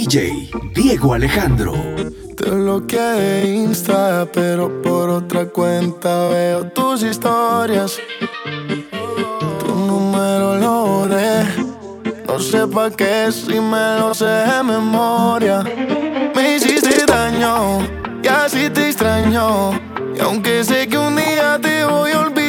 DJ Diego Alejandro. Te bloqueé de Insta, pero por otra cuenta veo tus historias. Tu número lo borré. No sé pa' qué si me lo sé de memoria. Me hiciste daño y así te extraño. Y aunque sé que un día te voy a olvidar.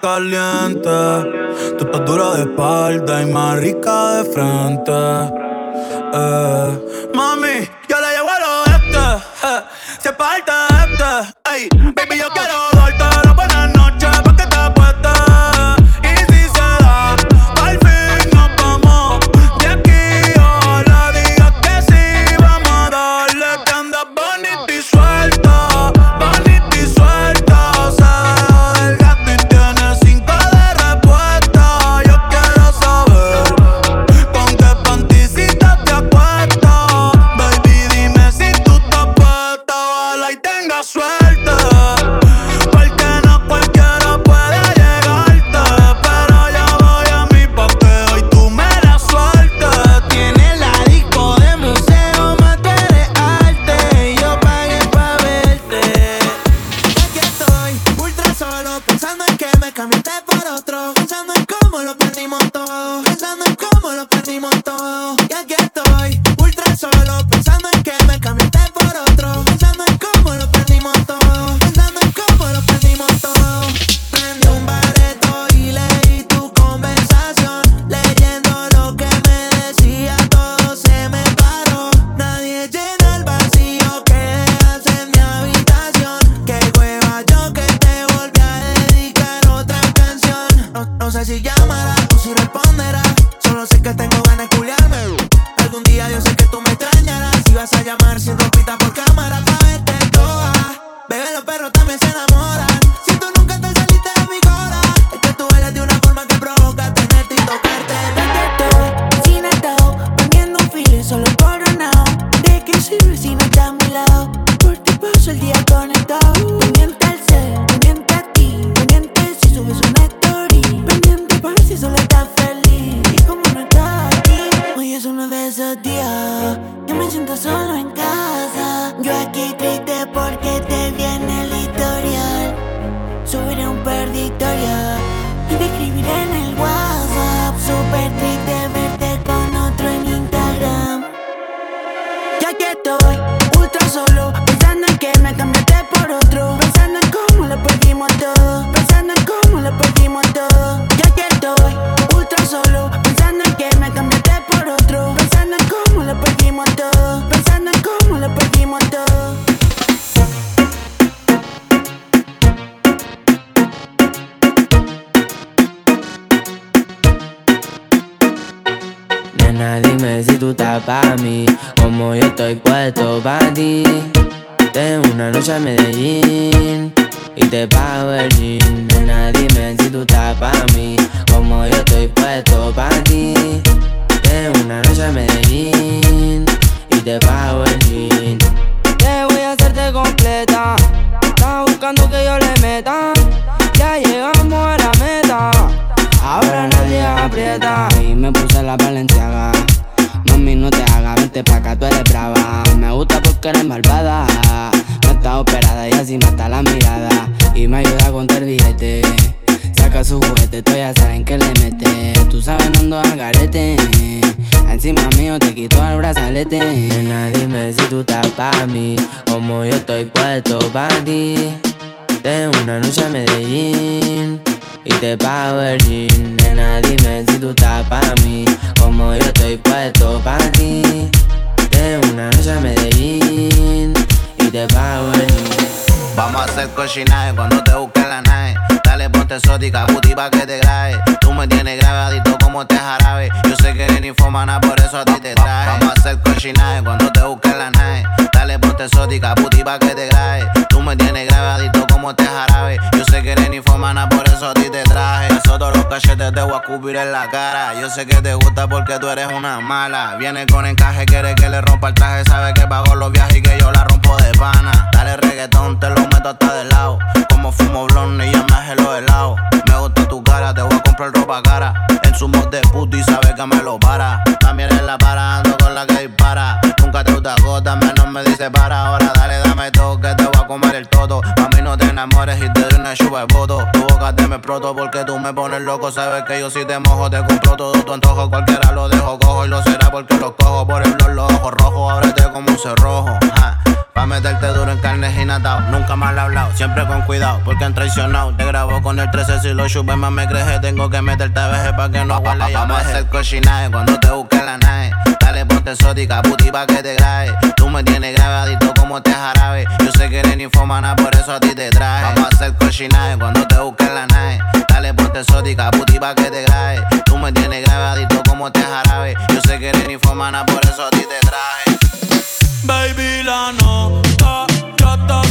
caliente. Tú estás dura de espalda y más rica de frente. Eh. Mami, yo le llevo a lo este. Eh. Se parte este. Ey, baby, yo quiero a llamar sin Tú sabes, ando al garete. Encima mío te quito el brazalete. Nena, dime si tú estás pa' mí, como yo estoy puesto pa' ti. Tengo una noche a Medellín y te pago el jean. Nena, dime si tú estás pa' mí, como yo estoy puesto pa' ti. Tengo una noche a Medellín y te pago el jean. Vamos a hacer cochinaje cuando te busque la nave. Dale, ponte exótica, puti pa' que te grabe. Tú me tienes grabadito como te jarabe. Yo sé que eres infomana, por eso a ti te traje. Vamos a hacer cochinaje cuando te busque la nave. Dale, ponte exótica, puti pa' que te grabe. Tú me tienes grabadito como te jarabe. Yo sé que eres infomana, por eso a ti te traje. Eso todos los cachetes te voy a cubrir en la cara. Yo sé que te gusta porque tú eres una mala. Viene con encaje, quiere que le rompa el traje. Sabe que pago los viajes y que yo la rompo de pana. Dale reggaetón, te lo meto hasta de lado. Como fumo blonde y ya me hace los helados. Me gusta tu cara, te voy a comprar ropa cara. En su mod de puto y sabe que me lo para. También en la para, ando con la que dispara. Nunca te gusta gota, menos me dice para. Ahora dale, dame todo, que te voy a comer el todo. Mami, no te enamores y te doy una chupa de voto. Tu boca te me proto porque tú me pones loco. Sabes que yo si te mojo, te compro todo tu antojo. Cualquiera lo dejo cojo y lo será porque lo cojo por el blog, los ojos rojos. Ábrete como un cerrojo. ja. Pa' meterte duro en carne y natao. Nunca mal hablado, siempre con cuidado, porque han traicionado. Te grabo con el 13 si lo chupes más me creje. Tengo que meterte a veje pa' que no huele Vamos a hacer cochinaje cuando te busque la nave. Dale, ponte exótica, puti pa' que te grabe. Tú me tienes grabadito como te jarabe. Yo sé que eres infomana, por eso a ti te traje. Vamos a hacer cochinaje cuando te busque la nave. Dale, ponte exótica, puti pa' que te grabe. Tú me tienes grabadito como te jarabe. Yo sé que eres infomana, por eso a ti te traje. Baby, la nota ya está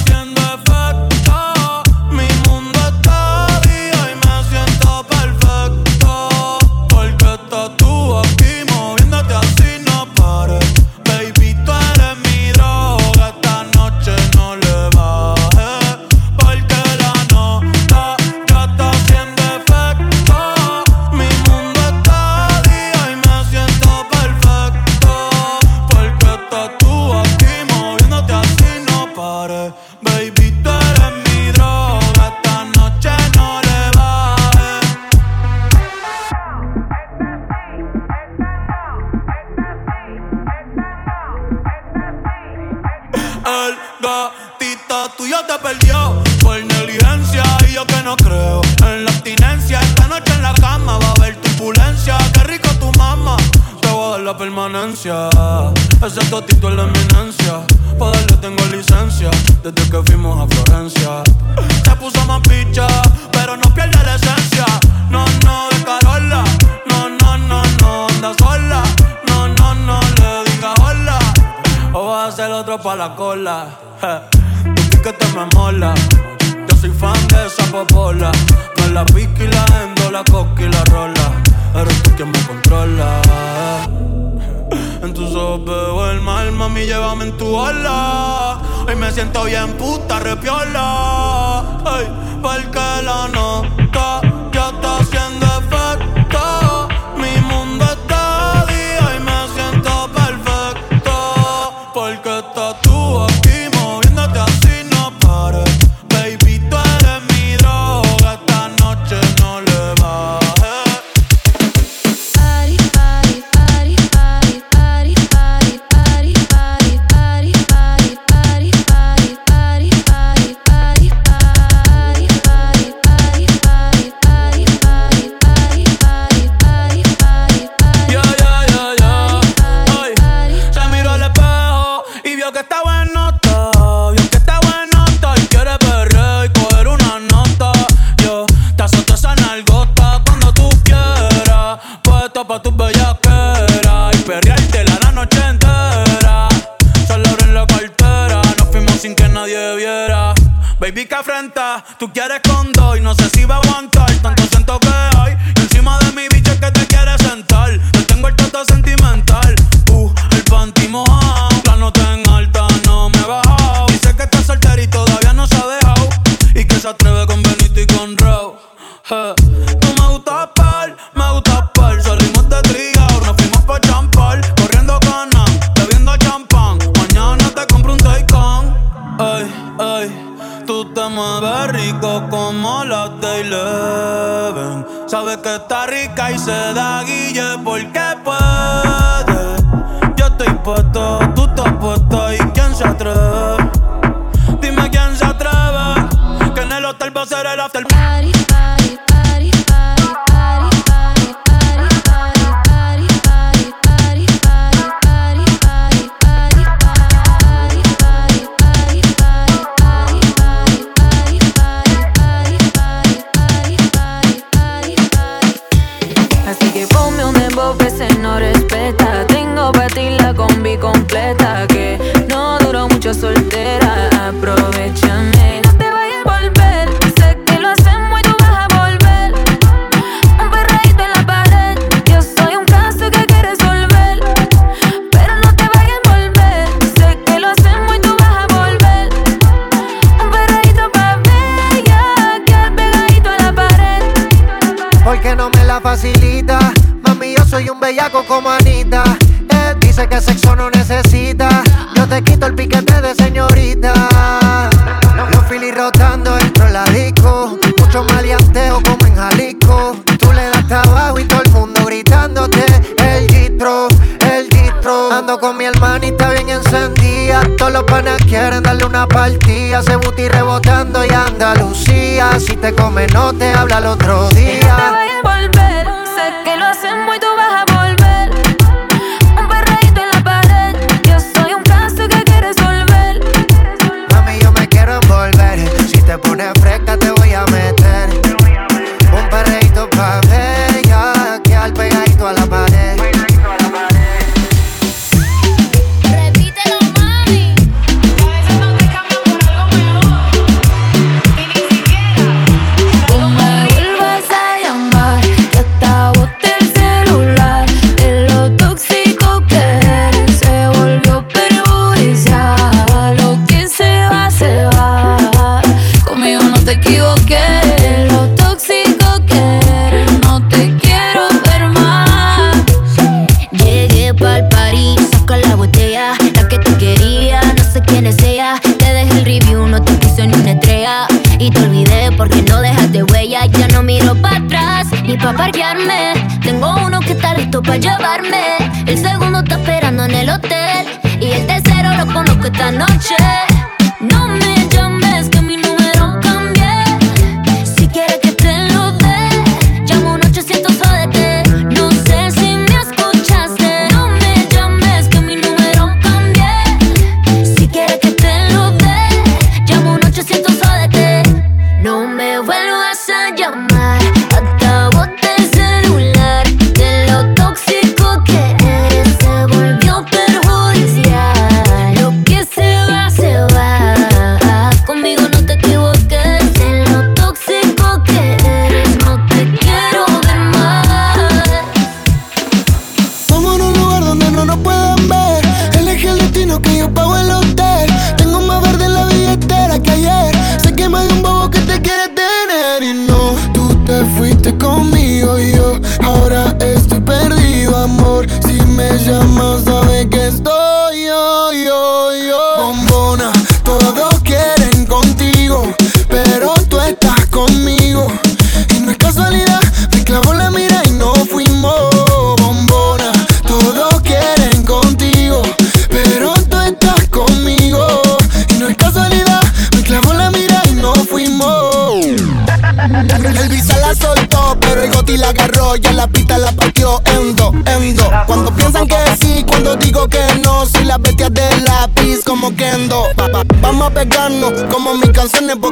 Tú me gustas par, me gustas par. Salimos de triga, nos fuimos pa' champar. Corriendo canan, bebiendo champán. Mañana te compro un Taycan. Ey, ey. Tú te mueves rico como la de Eleven. Sabes que está rica y se da guille porque puede. Yo estoy puesto, tú estás puesto y quién se atreve. te come, no te habla el otro día.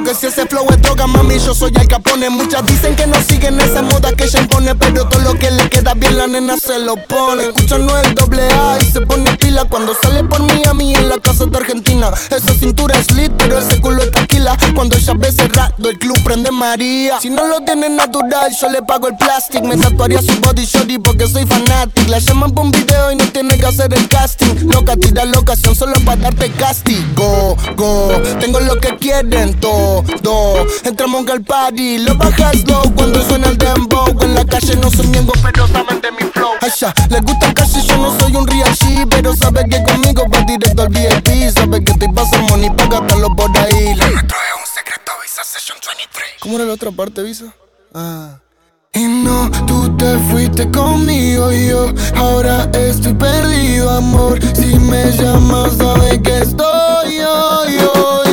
que si ese flow es droga, mami, yo soy el Capone. Muchas dicen que no siguen esa moda que ella impone, pero todo lo que le queda bien la nena se lo pone. Escucha no el doble A y se pone pila cuando sale por mí a mí en la casa de Argentina. Esa cintura es lit, pero ese culo es tranquila. Cuando ella besa del club prende María. Si no lo tienes natural, yo le pago el plastic. Me tatuaría su body shorty porque soy fanatic. La llaman por un video y no tiene que hacer el casting. Loca, tira la ocasión solo para darte castigo. Go, tengo lo que quieren todo. Entramos al party, lo bajas low cuando suena el dembow. En la calle no soy miengo, pero saben de mi flow. Ay, ya, les gusta el calle, yo no soy un real G, pero sabe que conmigo va directo al VIP. Sabe que te pasa money, paga los por ahí. Visa Session 23. ¿Cómo era la otra parte, Visa? Ah. Y no, tú te fuiste conmigo y yo ahora estoy perdido, amor. Si me llamas, sabes que estoy yo, yo.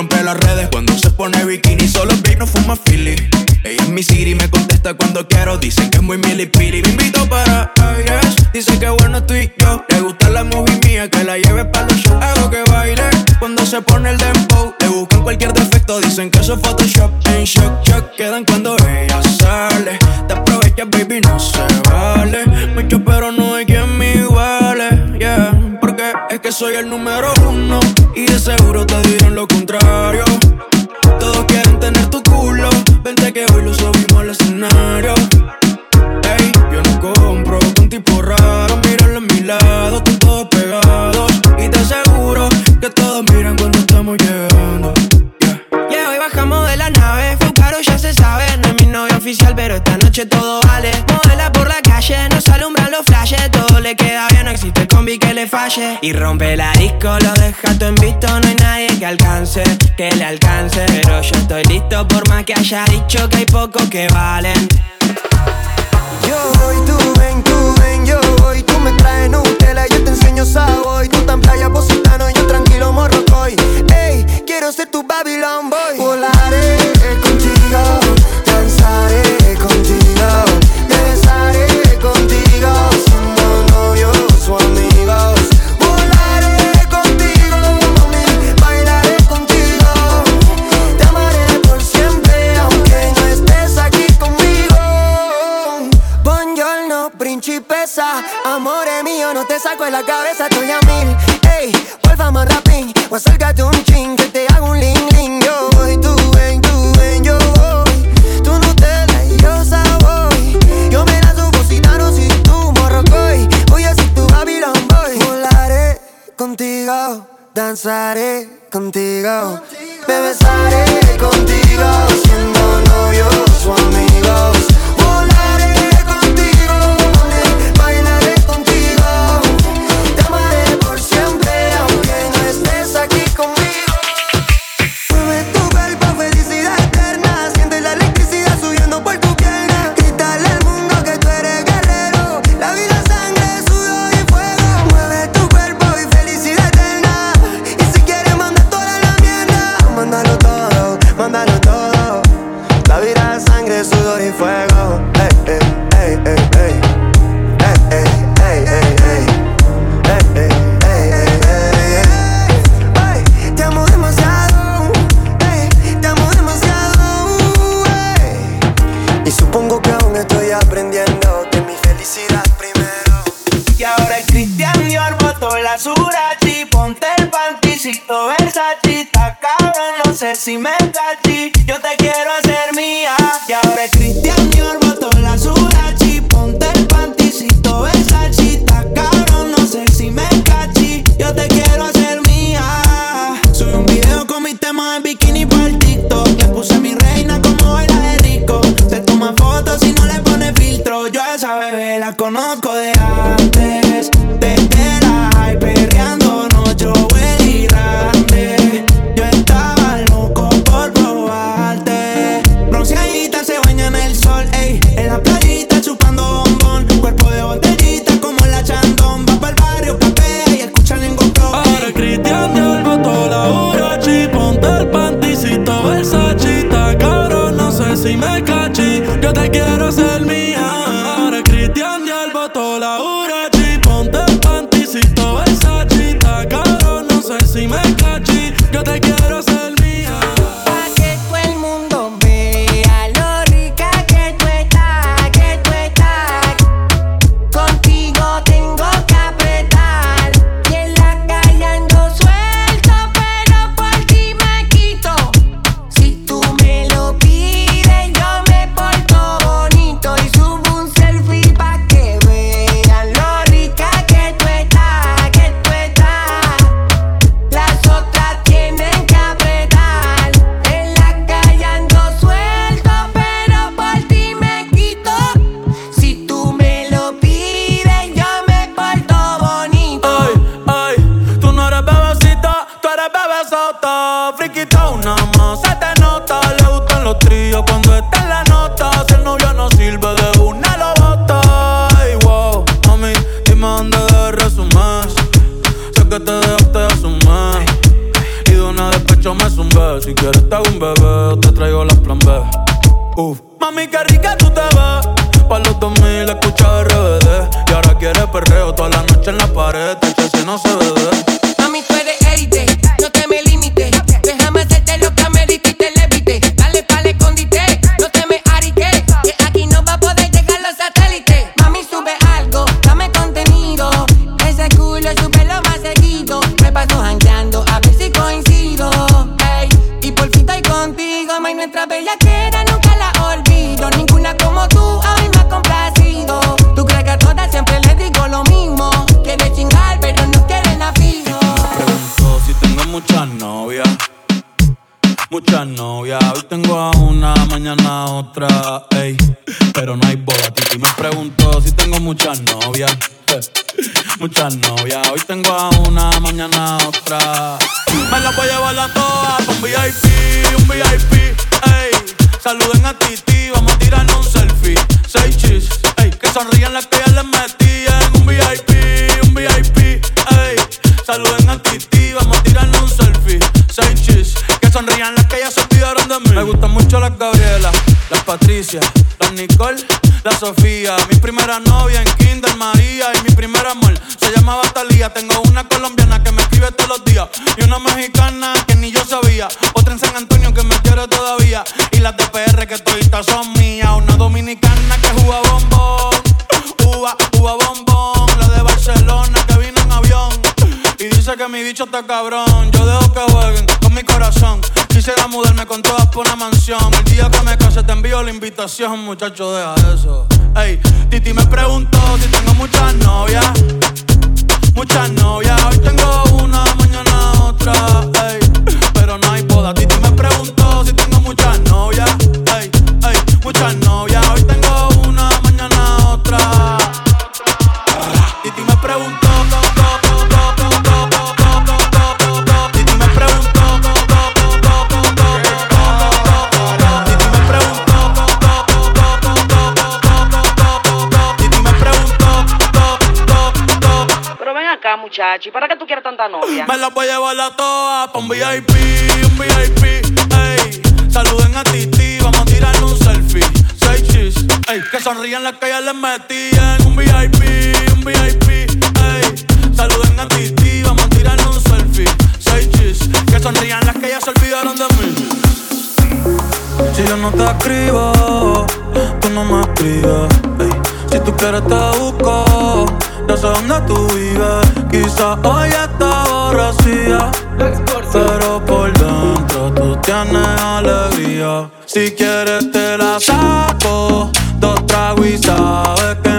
Rompe las redes cuando se pone bikini, solo big no fuma Philly. Ella es mi Siri, me contesta cuando quiero, dicen que es muy milipili. Me invito para aires, dice que bueno estoy yo. Le gusta la movie mía, que la lleve para los shows. Hago que baile cuando se pone el dembow. Le buscan cualquier defecto, dicen que eso es Photoshop. En shock, shock, quedan cuando ella sale. Te aprovechas, baby, no se vale. Soy el número uno y de seguro te dirán lo contrario. Todos quieren tener tu culo, vente que hoy lo subimos al escenario. Ey, yo no compro con tipo raro, míralo a mi lado, están todos pegados. Y te aseguro que todos miran cuando estamos llegando. Yeah, hoy bajamos de la nave, fue caro, ya se sabe. No es mi novio oficial, pero esta noche todo vale. Modela por la calle, nos alumbran los flashes. Todo le queda bien, que le falle. Y rompe la disco, lo deja todo en visto. No hay nadie que alcance, que le alcance. Pero yo estoy listo, por más que haya dicho que hay pocos que valen. Yo voy, tú ven, tú ven, yo voy Tú me traes Nutella, yo te enseño Savoy Tú tan playa positano, yo tranquilo morrocoy Ey, quiero ser tu Babylon boy Volaré contigo, saco de la cabeza Estoy a mil, ey Vuelva más rapín O acércate un chin Que te hago un ling ling. Yo voy, tú ven, tú ven, yo voy. Tú no te la y yo voy Yo me lanzo positano si tú morrocoy Voy a ser tu Babylon boy. Volaré contigo Danzaré contigo. Me besaré contigo Siendo novios o amigos surachi Ponte el panticito Versace Está cabrón, no sé si me cachí Yo te quiero la Sofía. Mi primera novia en Kinder María y mi primer amor se llamaba Talía. Tengo una colombiana que me escribe todos los días y una mexicana que ni yo sabía. Otra en San Antonio que me quiere todavía y las de que toditas son mías. Una dominicana que juega bombón, uva, uva bombón. La de Barcelona que vino en avión. Y dice que mi bicho está cabrón. Yo dejo que jueguen con mi corazón. Quisiera mudarme con todas por una mansión. La invitación, muchacho, deja eso. Ey, Titi me preguntó si tengo muchas novias. Muchas novias, hoy tengo una, mañana otra. Ey, pero no hay boda. Titi me preguntó si tengo muchas novias. Ey, ey, muchas novias, acá, muchacho, ¿y para qué tú quieres tanta novia? Me las voy a llevar a todas pa' un VIP, un VIP, ey. Saluden a Titi, vamos a tirar un selfie. Seis chis, ey. Que sonrían las que ya les metí en un VIP, un VIP, ey. Saluden a Titi, vamos a tirar un selfie. Seis chis, que sonrían las que ya se olvidaron de mí. Si yo no te escribo, tú no me escribes. ey. Si tú quieres te busco, no sé dónde tú vives. Quizá hoy está aborrecida, pero por dentro tú tienes alegría. Si quieres te la saco, dos tragos y sabes que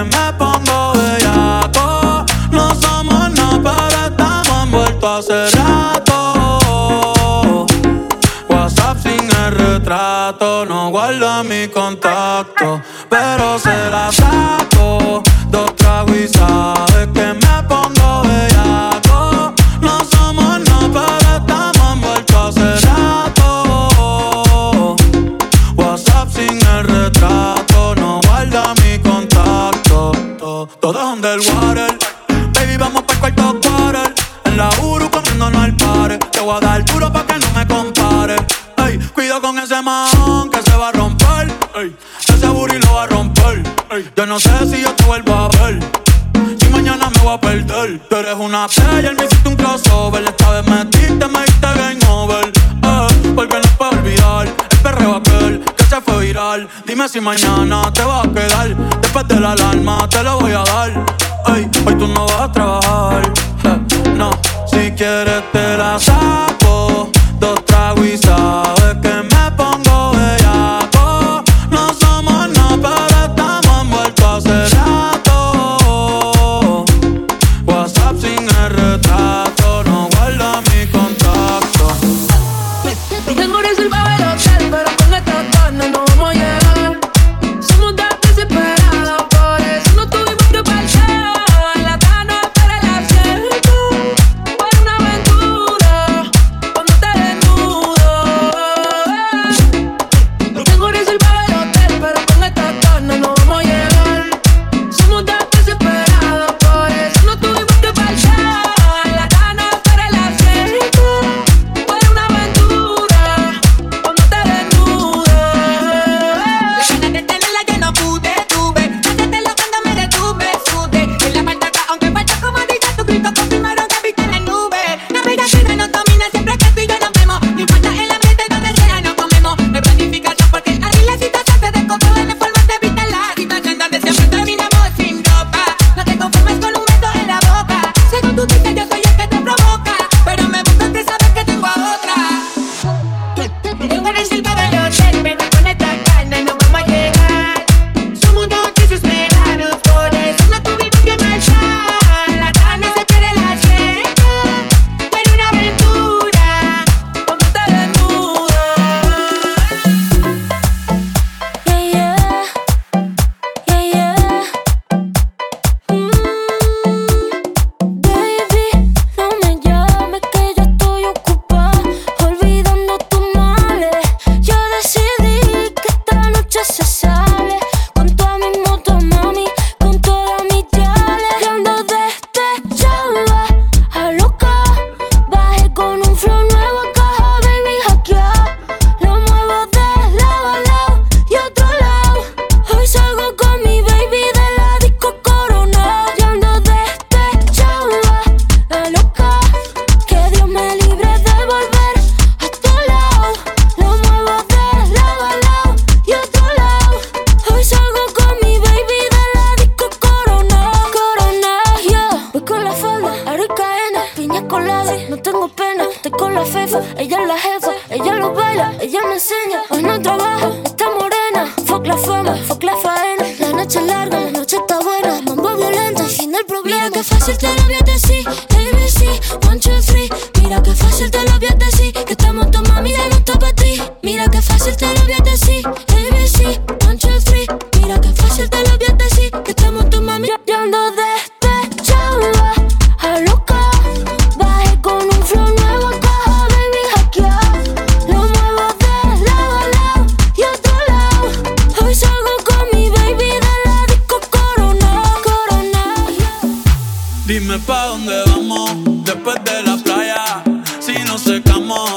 no guarda mi contacto, pero se la saco. Dos tragos y sabe que me pongo bellaco. No somos no, pero estamos envueltos hace rato. WhatsApp sin el retrato, no guarda mi contacto. Todo es underwater, baby, vamos para cuarto quarter. En la Uru comiéndonos al pare. Te voy a dar duro pa' que no me compare. Con ese man que se va a romper. Ey, ese booty lo va a romper. Ey, yo no sé si yo te vuelvo a ver. Si mañana me voy a perder. Tú eres una player, me hiciste un crossover. Esta vez metiste, me diste game over. Eh, porque no puedo olvidar el perreo aquel que se fue viral. Dime si mañana te vas a quedar. Después de la alarma te lo voy a dar. Ey, hoy tú no vas a trabajar. Eh, no, si quieres te la saco.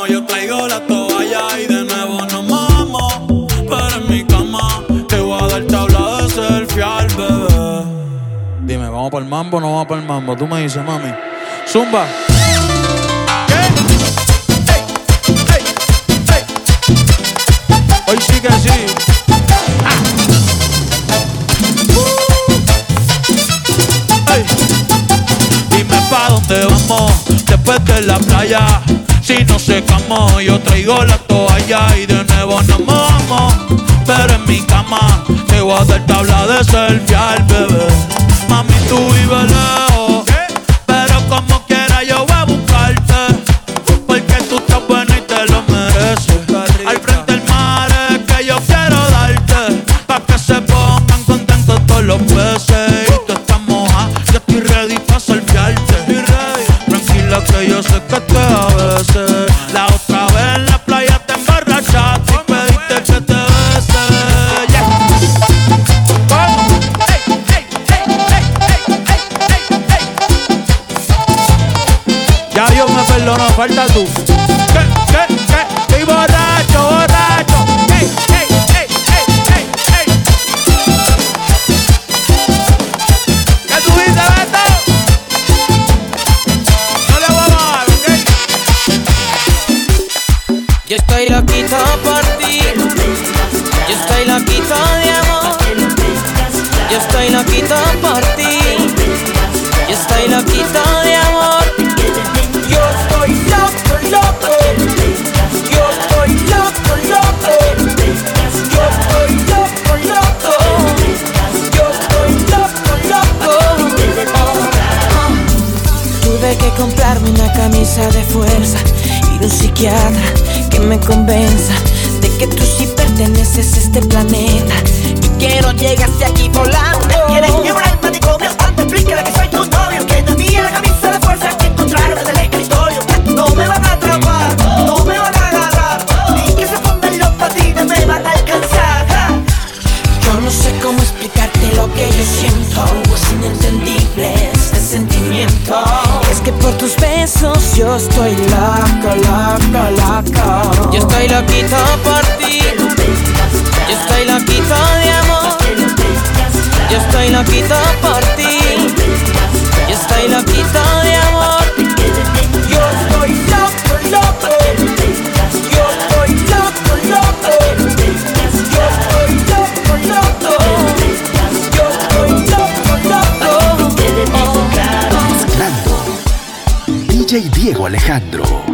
Yo traigo la toalla y de nuevo nos vamos. Pero en mi cama te voy a dar tabla de selfie al bebé. Dime, ¿vamos para el mambo o no vamos para el mambo? Tú me dices, mami. Zumba. Hoy sí que sí. Dime pa' dónde vamos después de la playa. Si nos secamos, yo traigo la toalla y de nuevo nos vamos. Pero en mi cama te voy a dar tabla de selfie al bebé. Mami, tú vives comprarme una camisa de fuerza y un psiquiatra que me convenza de que tú sí perteneces a este planeta y que no llegaste aquí volando. Me quieres llevar al manicomio Anda, explícale que soy tu novio Que te la camisa de fuerza que encontraron en el escritorio No me van a atrapar, no me van a agarrar Ni que se pongan los patines me van a alcanzar ja. Yo no sé cómo explicarte lo que yo siento. Es inentendible este sentimiento. Por tus besos yo estoy loco, loco, loco. Yo estoy loquito por ti. Yo estoy loquito de amor. Yo estoy loquito por ti. Yo estoy loquito de amor. Yo estoy loco, loco. DJ Diego Alejandro.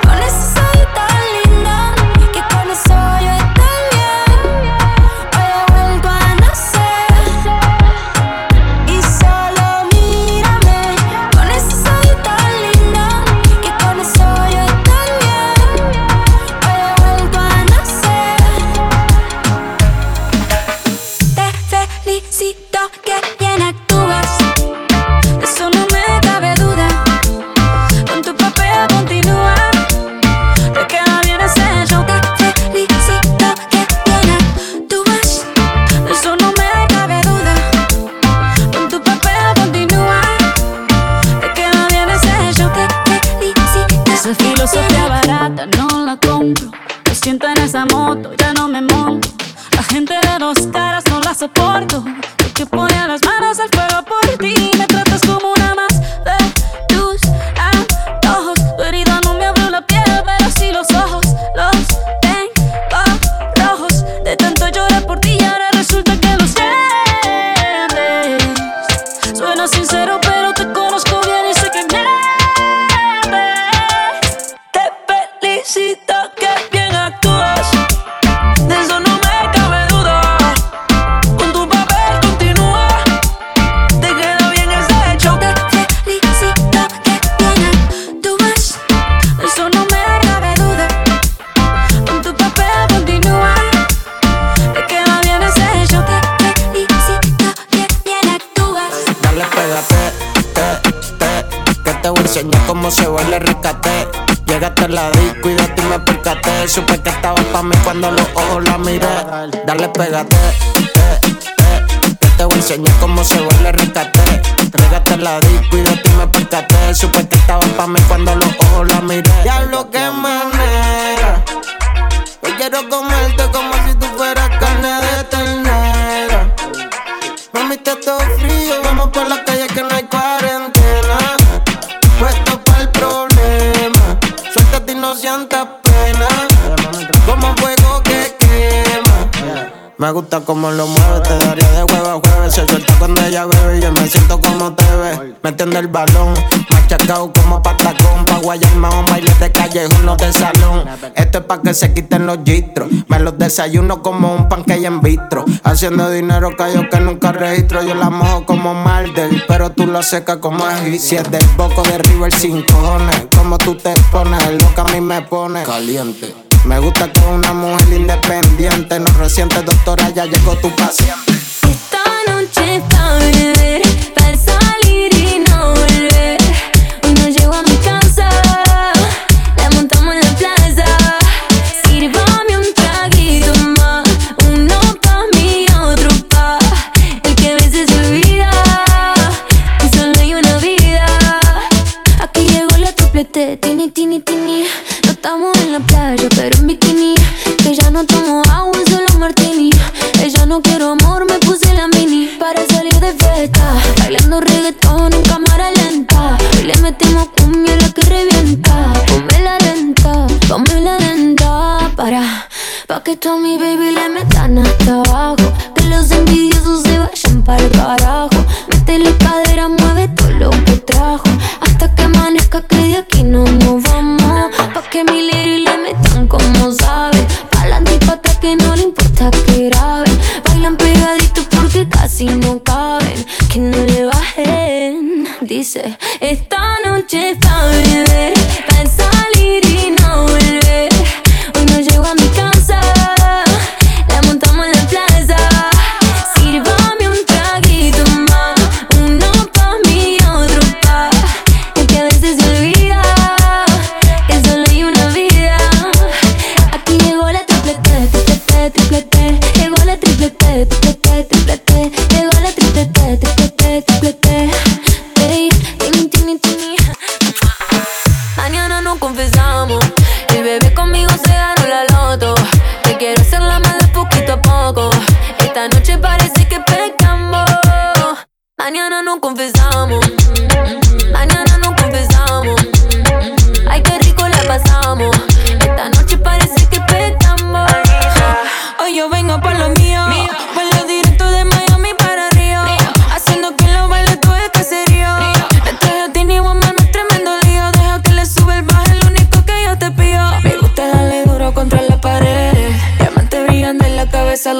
Siento en esa moto, ya no me monto. La gente de dos caras no la soporto. Porque pone las manos al fuego por ti. Me tratas como una más de tus antojos. Tu herida no me abrió la piel, pero sí los ojos. Los tengo rojos. De tanto llorar por ti y ahora resulta que los tienes. Suena sincero, pero mí cuando los ojos la miré. Dale, pégate, te, te, que te voy a enseñar cómo se el rescate. A la disco y de ti me percaté. Supe que estabas pa' mí cuando los ojos la miré. Ya lo que manera. Hoy quiero comerte como si tú fueras carne de ternera. Mami, está todo frío, vamos por la Me gusta como lo mueve, te daría de huevo a jueves. Se suelta cuando ella bebe y yo me siento como te ve. Me entiende el balón, machacao como patacón. Pa' guayarme un baile de callejón, no de salón. Esto es pa' que se quiten los gistros. Me los desayuno como un pancake en vitro. Haciendo dinero callo que nunca registro. Yo la mojo como Marder, pero tú lo secas como ají. Si es del boco de River sin cojones. Como tú te pones, lo que a mí me pone caliente. Me gusta con una mujer independiente. No reciente, doctora, ya llegó tu paciente. Esta noche pa' beber, pa' salir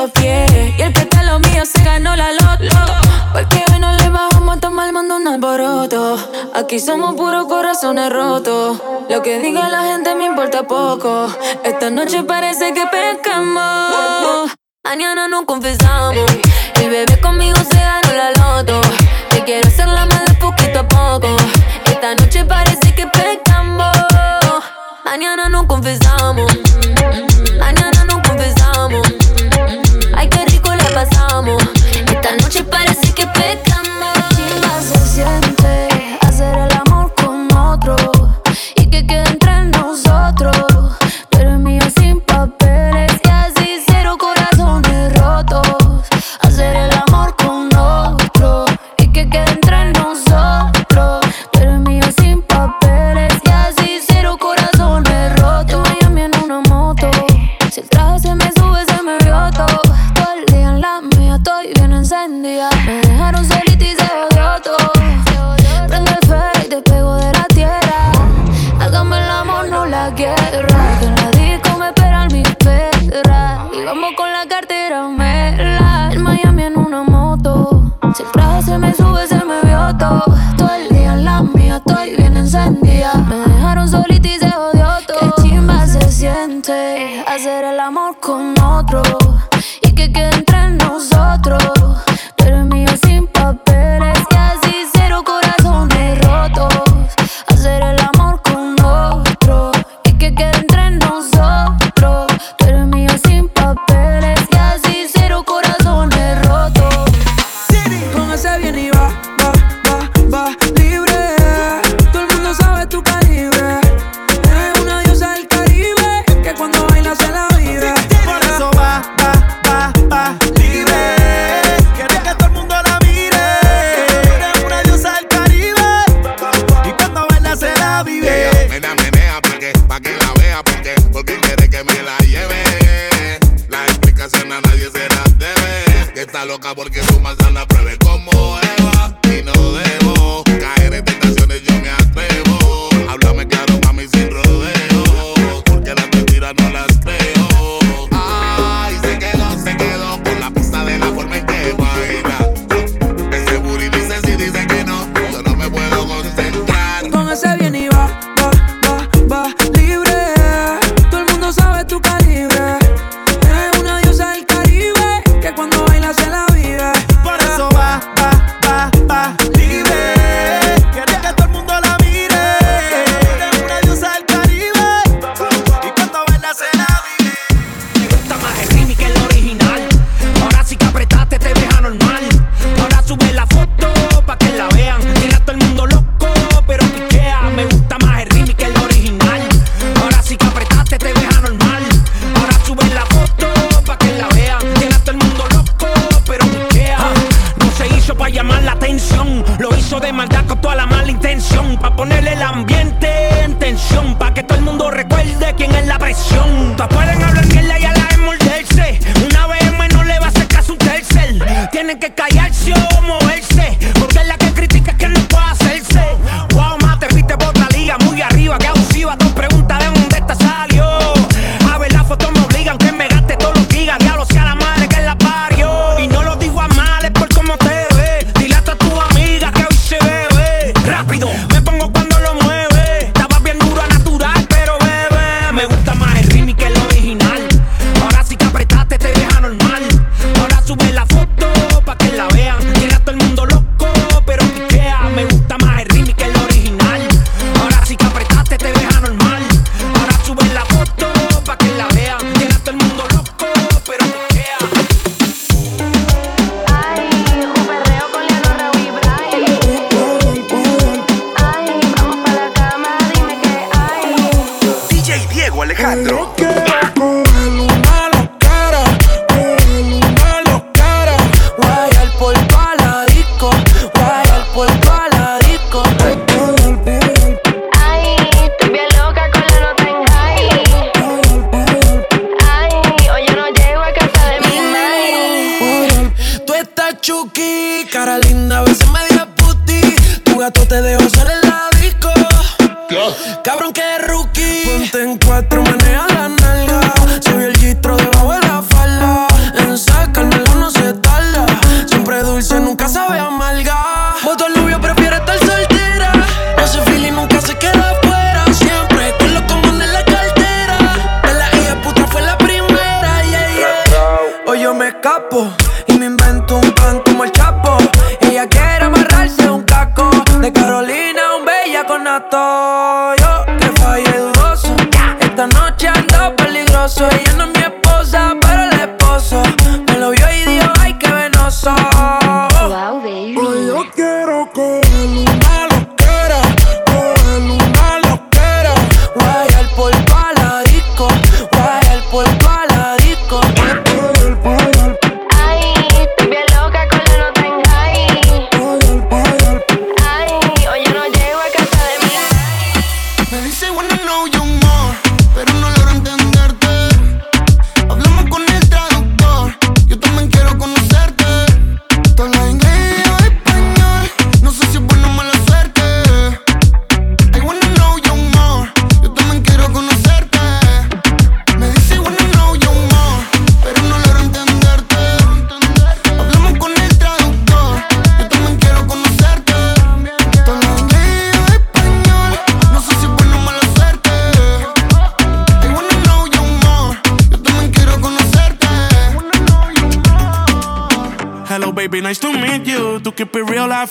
Y el que está lo mío se ganó la loto. Porque hoy no le bajamos a tomar mando un alboroto. Aquí somos puros corazones rotos. Lo que diga la gente me importa poco. Esta noche parece que pescamos. Mañana nos confesamos. El bebé conmigo se ganó la loto. Te quiero hacer la madre poquito a poco. Esta noche parece que pescamos. Mañana nos confesamos. encendía. Me dejaron solita y se jodió todo. Qué chimba se siente hacer el amor con otro.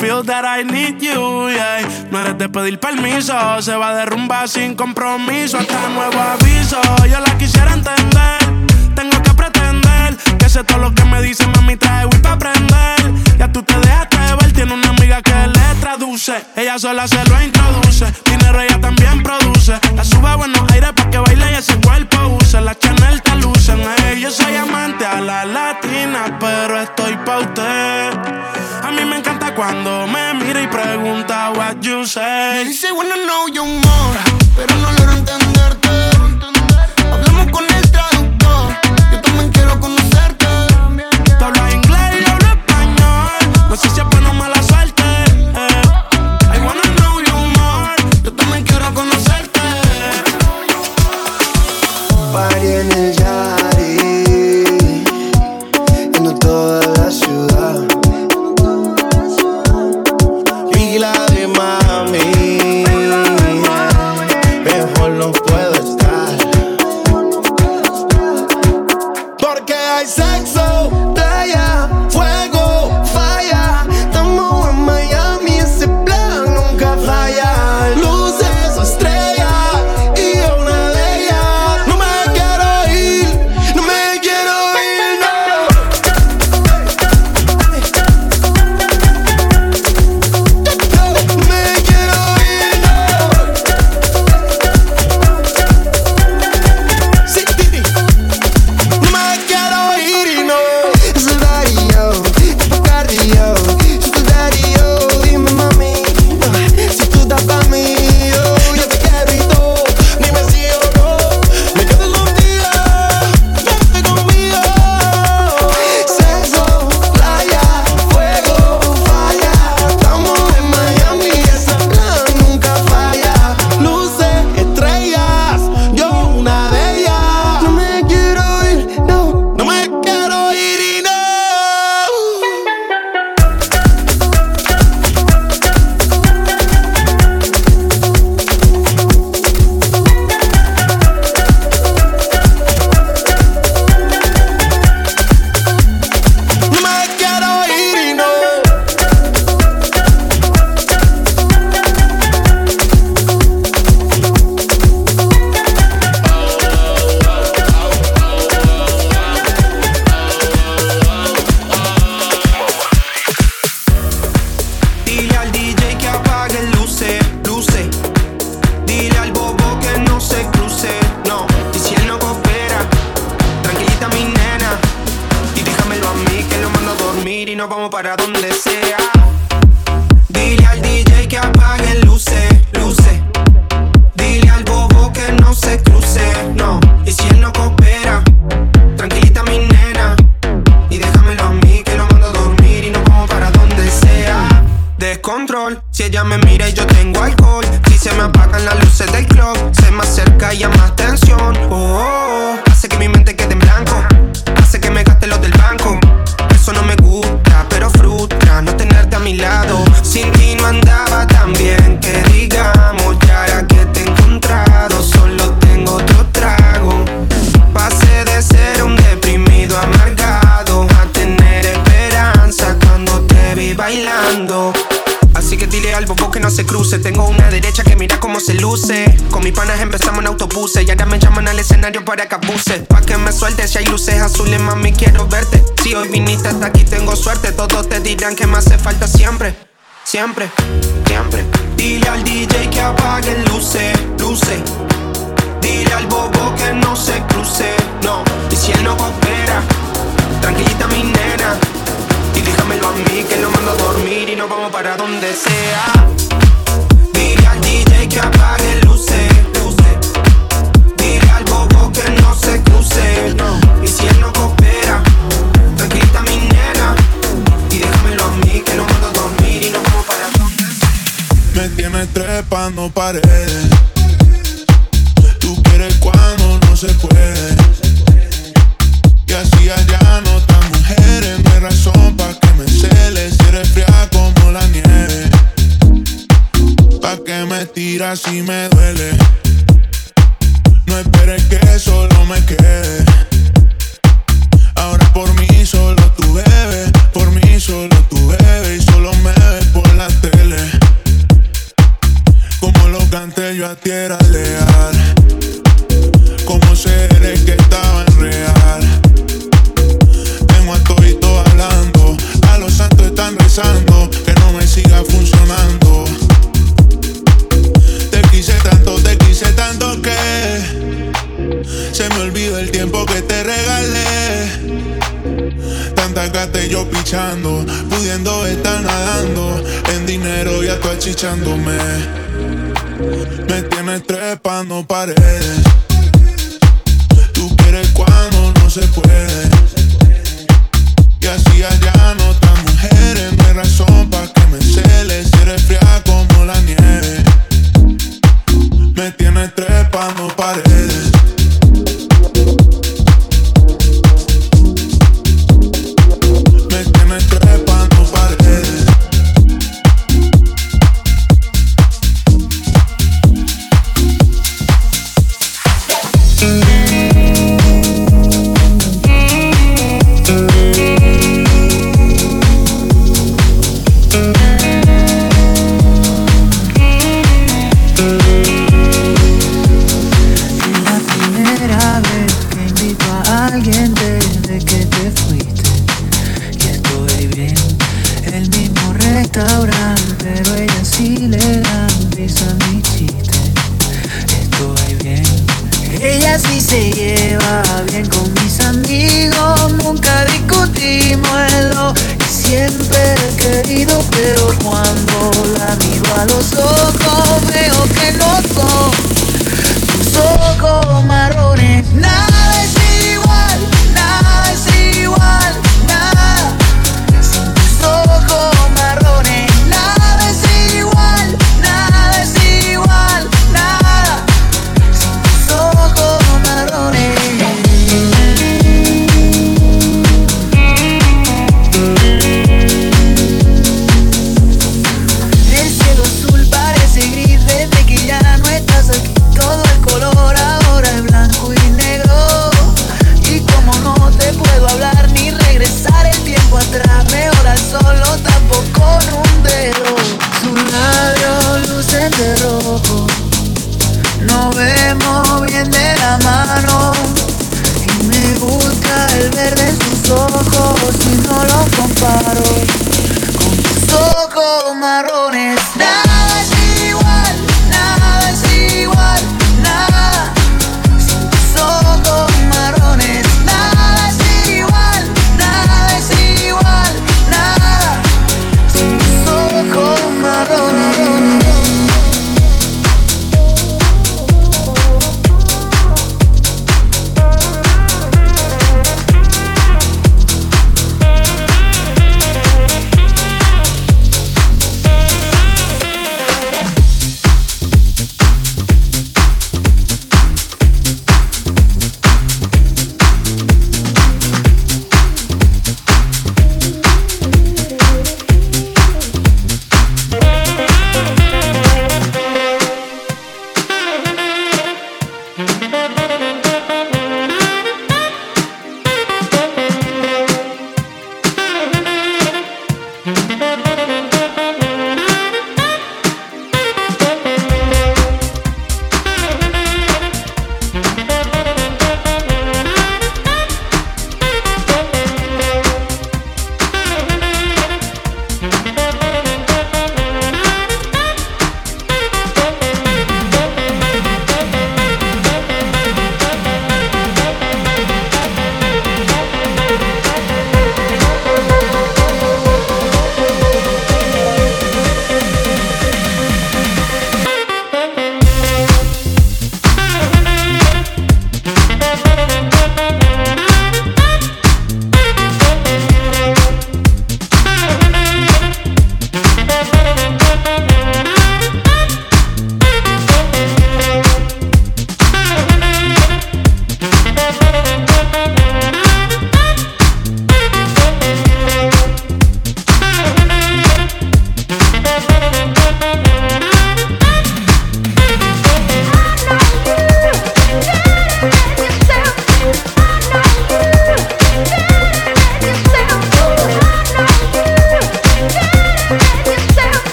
feel that I need you, yeah. No eres de pedir permiso, se va a derrumbar sin compromiso hasta nuevo aviso. Yo la quisiera entender, tengo que pretender que sé todo lo que me dice, mami, trae Wii para aprender. Ya tú te dejaste ver, tiene una amiga que le traduce, ella sola se lo introduce. Dinero ella también produce, la sube a buenos aires para que baile y ese cuerpo luce, la Chanel te lucen. Ella soy amante a la latina, pero estoy pa' usted. A mí me encanta cuando me mira y pregunta what you say. Me dice, bueno, well, no, yo more, pero no logro entenderte. nos vamos para donde sea. para que. Pa' que me suelte si hay luces azules, mami, quiero verte. Si hoy viniste hasta aquí, tengo suerte. Todos te dirán que me hace falta siempre, siempre, siempre. Dile al DJ que apague luces, luces. Dile al bobo que no se cruce, no. Y si él no coopera, tranquilita mi nena. Y déjamelo a mí que lo mando a dormir y nos vamos para donde sea. Dile al DJ que apague trepando paredes. Tú quieres cuando no se puede. Y así allá no tan mujeres. No hay razón pa' que me celes. Si eres fría como la nieve. Pa' que me tiras y me